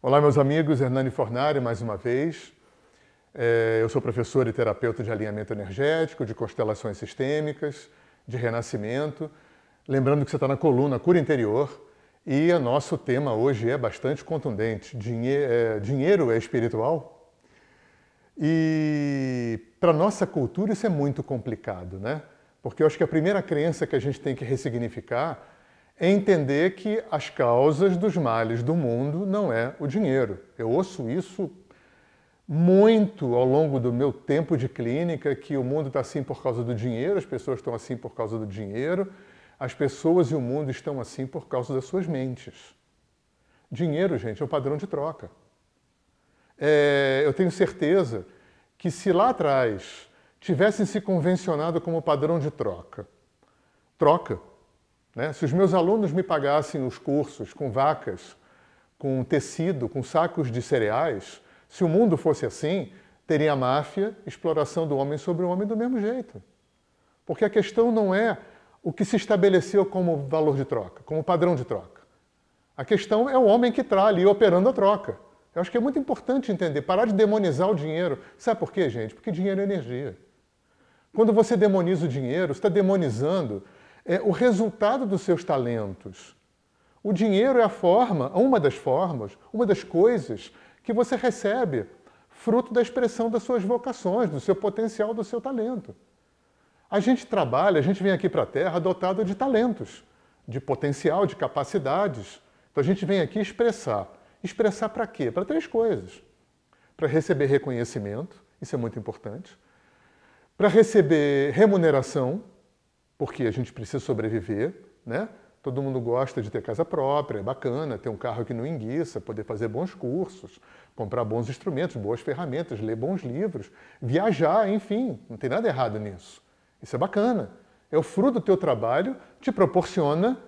Olá, meus amigos, Hernani Fornari, mais uma vez. É, eu sou professor e terapeuta de alinhamento energético, de constelações sistêmicas, de renascimento. Lembrando que você está na coluna Cura Interior e o nosso tema hoje é bastante contundente: dinheiro é, dinheiro é espiritual? E para nossa cultura isso é muito complicado, né? Porque eu acho que a primeira crença que a gente tem que ressignificar é entender que as causas dos males do mundo não é o dinheiro. Eu ouço isso muito ao longo do meu tempo de clínica, que o mundo está assim por causa do dinheiro, as pessoas estão assim por causa do dinheiro, as pessoas e o mundo estão assim por causa das suas mentes. Dinheiro, gente, é o padrão de troca. É, eu tenho certeza que se lá atrás tivessem se convencionado como padrão de troca, troca, né? Se os meus alunos me pagassem os cursos com vacas, com tecido, com sacos de cereais, se o mundo fosse assim, teria máfia, exploração do homem sobre o homem do mesmo jeito. Porque a questão não é o que se estabeleceu como valor de troca, como padrão de troca. A questão é o homem que está ali operando a troca. Eu acho que é muito importante entender, parar de demonizar o dinheiro. Sabe por quê, gente? Porque dinheiro é energia. Quando você demoniza o dinheiro, você está demonizando é o resultado dos seus talentos. O dinheiro é a forma, uma das formas, uma das coisas que você recebe fruto da expressão das suas vocações, do seu potencial, do seu talento. A gente trabalha, a gente vem aqui para a Terra dotado de talentos, de potencial, de capacidades. Então a gente vem aqui expressar. Expressar para quê? Para três coisas. Para receber reconhecimento, isso é muito importante. Para receber remuneração, porque a gente precisa sobreviver, né? Todo mundo gosta de ter casa própria, é bacana, ter um carro que não enguiça, poder fazer bons cursos, comprar bons instrumentos, boas ferramentas, ler bons livros, viajar, enfim, não tem nada errado nisso. Isso é bacana. É o fruto do teu trabalho, te proporciona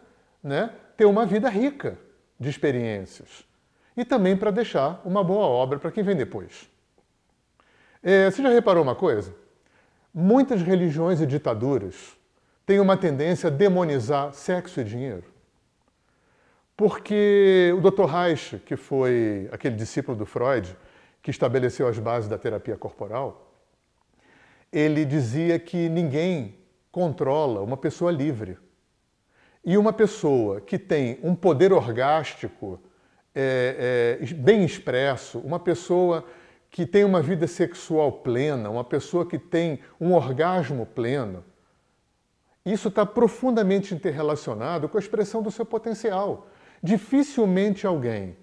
né, ter uma vida rica de experiências. E também para deixar uma boa obra para quem vem depois. É, você já reparou uma coisa? Muitas religiões e ditaduras tem uma tendência a demonizar sexo e dinheiro. Porque o Dr. Reich, que foi aquele discípulo do Freud, que estabeleceu as bases da terapia corporal, ele dizia que ninguém controla uma pessoa livre. E uma pessoa que tem um poder orgástico é, é, bem expresso, uma pessoa que tem uma vida sexual plena, uma pessoa que tem um orgasmo pleno, isso está profundamente interrelacionado com a expressão do seu potencial. Dificilmente alguém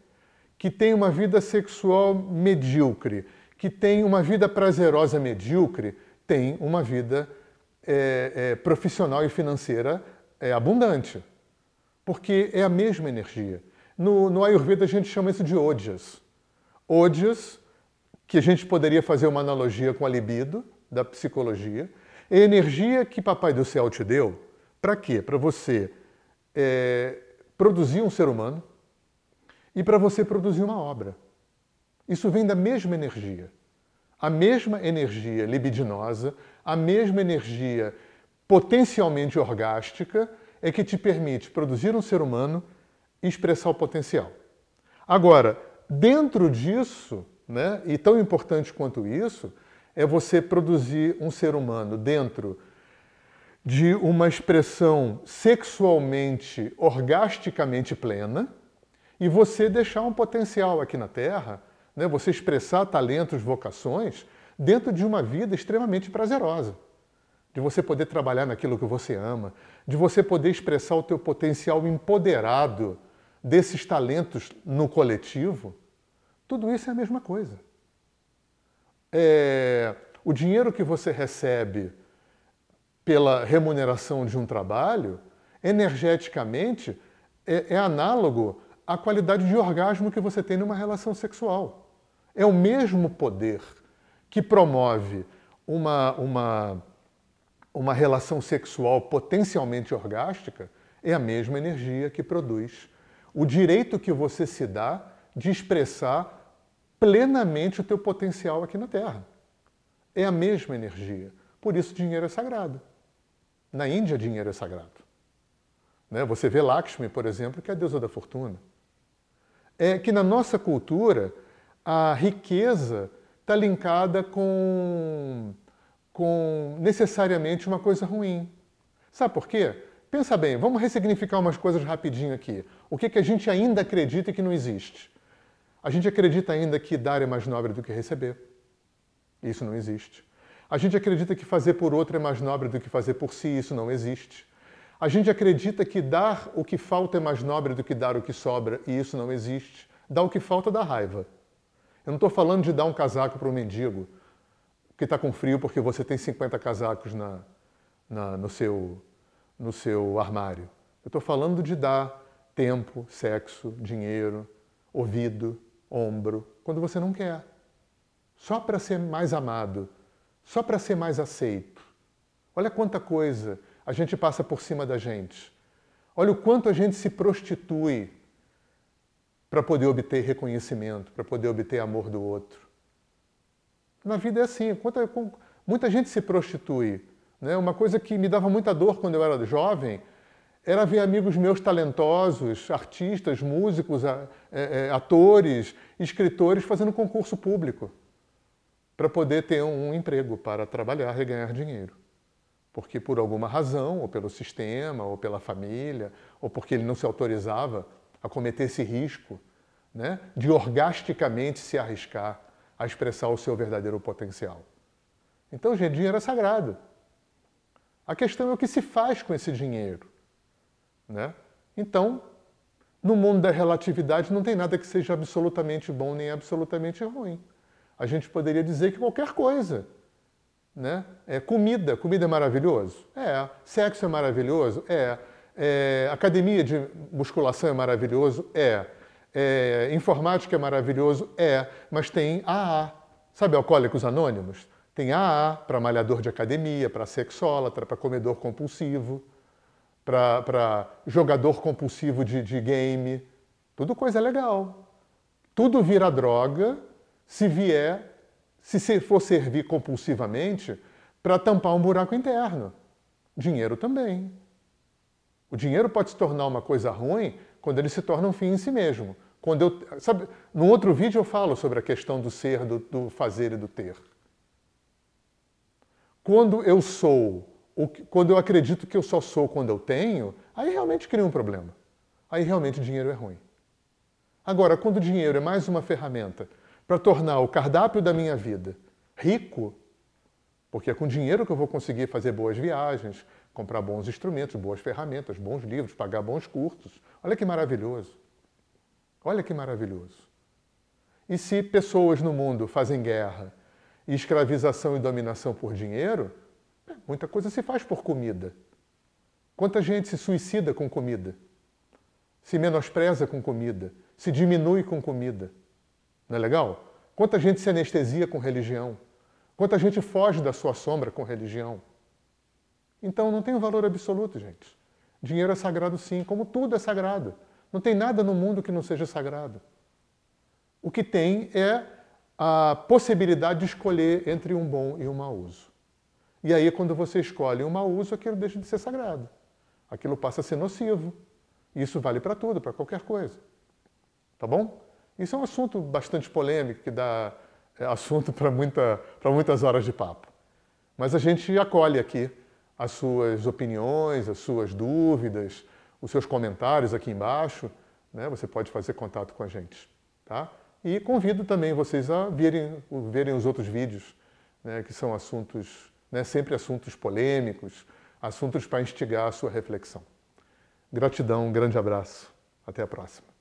que tem uma vida sexual medíocre, que tem uma vida prazerosa medíocre, tem uma vida é, é, profissional e financeira é, abundante. Porque é a mesma energia. No, no Ayurveda a gente chama isso de ojas. Ojas, que a gente poderia fazer uma analogia com a libido da psicologia, é energia que Papai do Céu te deu, para quê? Para você é, produzir um ser humano e para você produzir uma obra. Isso vem da mesma energia. A mesma energia libidinosa, a mesma energia potencialmente orgástica é que te permite produzir um ser humano e expressar o potencial. Agora, dentro disso, né, e tão importante quanto isso, é você produzir um ser humano dentro de uma expressão sexualmente, orgasticamente plena e você deixar um potencial aqui na Terra, né, você expressar talentos, vocações, dentro de uma vida extremamente prazerosa. De você poder trabalhar naquilo que você ama, de você poder expressar o teu potencial empoderado desses talentos no coletivo, tudo isso é a mesma coisa é, o dinheiro que você recebe pela remuneração de um trabalho, energeticamente, é, é análogo à qualidade de orgasmo que você tem numa relação sexual. É o mesmo poder que promove uma, uma, uma relação sexual potencialmente orgástica, é a mesma energia que produz o direito que você se dá de expressar plenamente o teu potencial aqui na Terra. É a mesma energia. Por isso, dinheiro é sagrado. Na Índia, dinheiro é sagrado. Né? Você vê Lakshmi, por exemplo, que é a deusa da fortuna. é que na nossa cultura a riqueza está linkada com, com necessariamente uma coisa ruim. Sabe por quê? Pensa bem, vamos ressignificar umas coisas rapidinho aqui. O que, que a gente ainda acredita que não existe? A gente acredita ainda que dar é mais nobre do que receber. Isso não existe. A gente acredita que fazer por outro é mais nobre do que fazer por si. Isso não existe. A gente acredita que dar o que falta é mais nobre do que dar o que sobra. E isso não existe. Dar o que falta dá raiva. Eu não estou falando de dar um casaco para um mendigo que está com frio porque você tem 50 casacos na, na, no, seu, no seu armário. Eu estou falando de dar tempo, sexo, dinheiro, ouvido, ombro, quando você não quer. Só para ser mais amado, só para ser mais aceito. Olha quanta coisa a gente passa por cima da gente. Olha o quanto a gente se prostitui para poder obter reconhecimento, para poder obter amor do outro. Na vida é assim, muita gente se prostitui. Né? Uma coisa que me dava muita dor quando eu era jovem era ver amigos meus talentosos, artistas, músicos, é, atores, escritores fazendo concurso público para poder ter um emprego, para trabalhar e ganhar dinheiro. Porque por alguma razão, ou pelo sistema, ou pela família, ou porque ele não se autorizava a cometer esse risco né, de orgasticamente se arriscar a expressar o seu verdadeiro potencial. Então, gente, dinheiro é sagrado. A questão é o que se faz com esse dinheiro. Né? Então, no mundo da relatividade não tem nada que seja absolutamente bom nem absolutamente ruim. A gente poderia dizer que qualquer coisa. Né? É, comida, comida é maravilhoso? É. Sexo é maravilhoso? É. é. Academia de musculação é maravilhoso? É. é. Informática é maravilhoso? É. Mas tem AA. Sabe Alcoólicos Anônimos? Tem AA para malhador de academia, para sexólatra, para comedor compulsivo, para jogador compulsivo de, de game. Tudo coisa legal. Tudo vira droga se vier se for servir compulsivamente para tampar um buraco interno. Dinheiro também. O dinheiro pode se tornar uma coisa ruim quando ele se torna um fim em si mesmo. Quando eu, sabe, no outro vídeo eu falo sobre a questão do ser, do, do fazer e do ter. Quando eu sou, quando eu acredito que eu só sou quando eu tenho, aí realmente cria um problema. Aí realmente o dinheiro é ruim. Agora, quando o dinheiro é mais uma ferramenta para tornar o cardápio da minha vida rico, porque é com dinheiro que eu vou conseguir fazer boas viagens, comprar bons instrumentos, boas ferramentas, bons livros, pagar bons cursos. Olha que maravilhoso. Olha que maravilhoso. E se pessoas no mundo fazem guerra e escravização e dominação por dinheiro, muita coisa se faz por comida. Quanta gente se suicida com comida? Se menospreza com comida? Se diminui com comida? Não é legal? Quanta gente se anestesia com religião? Quanta gente foge da sua sombra com religião? Então não tem um valor absoluto, gente. Dinheiro é sagrado sim, como tudo é sagrado. Não tem nada no mundo que não seja sagrado. O que tem é a possibilidade de escolher entre um bom e um mau uso. E aí, quando você escolhe um mau uso, aquilo deixa de ser sagrado. Aquilo passa a ser nocivo. Isso vale para tudo, para qualquer coisa. Tá bom? Isso é um assunto bastante polêmico, que dá é, assunto para muita, muitas horas de papo. Mas a gente acolhe aqui as suas opiniões, as suas dúvidas, os seus comentários aqui embaixo. Né? Você pode fazer contato com a gente. Tá? E convido também vocês a verem, verem os outros vídeos, né? que são assuntos, né? sempre assuntos polêmicos, assuntos para instigar a sua reflexão. Gratidão, um grande abraço. Até a próxima.